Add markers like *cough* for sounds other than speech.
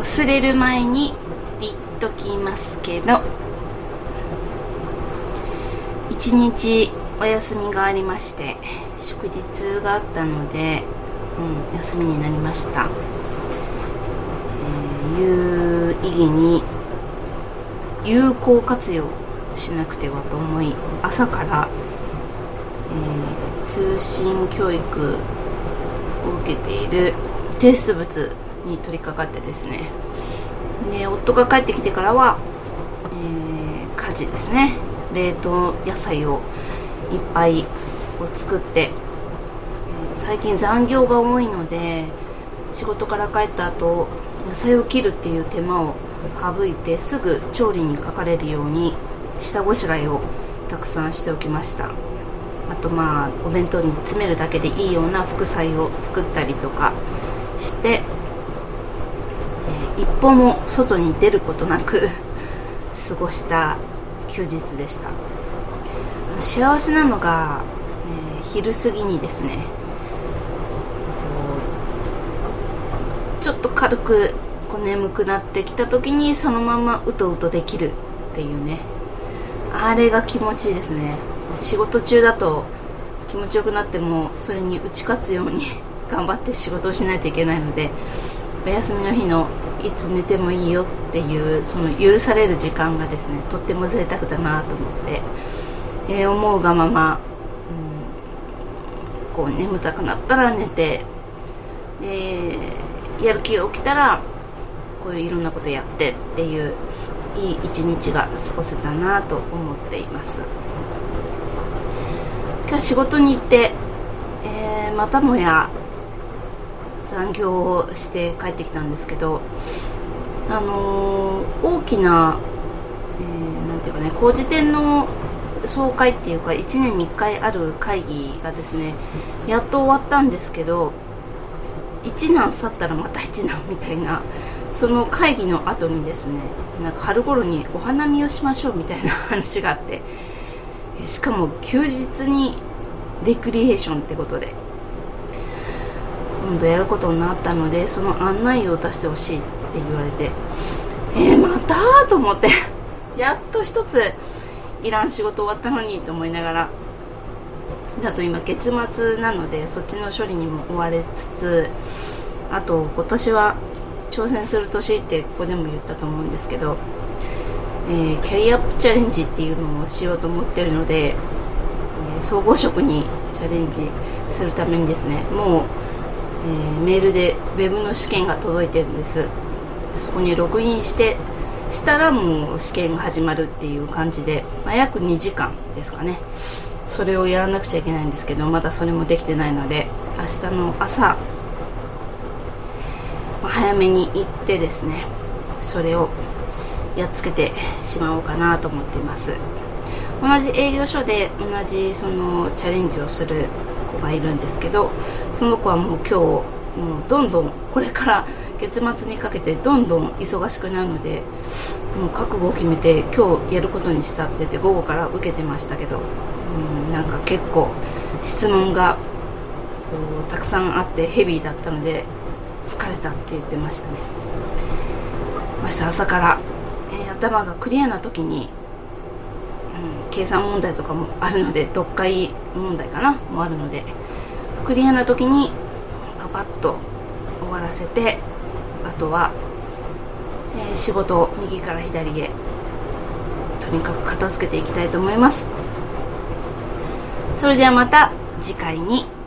忘れる前に言っときますけど一日お休みがありまして祝日があったので、うん、休みになりました、えー、有意義に有効活用しなくてはと思い朝から、えー、通信教育を受けている提出物に取り掛かってですね。で夫が帰ってきてからは、えー、家事ですね。冷凍野菜をいっぱいを作って、最近残業が多いので仕事から帰った後野菜を切るっていう手間を省いてすぐ調理にかかれるように下ごしらえをたくさんしておきました。あとまあお弁当に詰めるだけでいいような副菜を作ったりとかして、一歩も外に出ることなく過ごした休日でした。幸せなのが、えー、昼過ぎにですねちょっと軽くこう眠くなってきた時にそのままうとうとできるっていうねあれが気持ちいいですね。仕事中だと気持ちよくなってもそれに打ち勝つように *laughs* 頑張って仕事をしないといけないのでお休みの日のいつ寝てもいいよっていうその許される時間がですねとっても贅沢だなと思って、えー、思うがまま、うん、こう眠たくなったら寝てでやる気が起きたらこういういろんなことやってっていういい一日が過ごせたなと思っています。今日仕事に行って、えー、またもや残業をして帰ってきたんですけどあのー、大きな、えー、なんていうかね工事店の総会っていうか1年に1回ある会議がですねやっと終わったんですけど1難去ったらまた1難みたいなその会議の後にですねなんか春頃にお花見をしましょうみたいな話があってしかも休日にレクリエーションってことで今度やることになったのでその案内を出してほしいって言われてえー、また？と思って。*laughs* やっと一ついらん仕事終わったのにと思いながら。だと今月末なのでそっちの処理にも追われつつあと今年は挑戦する年ってここでも言ったと思うんですけど、えー、キャリアアップチャレンジっていうのをしようと思ってるので、えー、総合職にチャレンジするためにですねもう、えー、メールで web の試験が届いてるんです。そこにログインしてしたらもう試験が始まるっていう感じで、まあ、約2時間ですかね。それをやらなくちゃいけないんですけどまだそれもできてないので明日の朝早めに行ってですねそれをやっつけてしまおうかなと思っています。同じ営業所で同じそのチャレンジをする子がいるんですけどその子はもう今日もうどんどんこれから月末にかけてどんどん忙しくなるのでもう覚悟を決めて今日やることにしたって言って午後から受けてましたけどうんなんか結構質問がこうたくさんあってヘビーだったので疲れたって言ってましたね。明日朝から、えー、頭がクリアな時に、うん、計算問題とかもあるので読解問題かなもあるのでクリアな時にパパッと終わらせてあとは、えー、仕事を右から左へとにかく片付けていきたいと思います。それではまた次回に。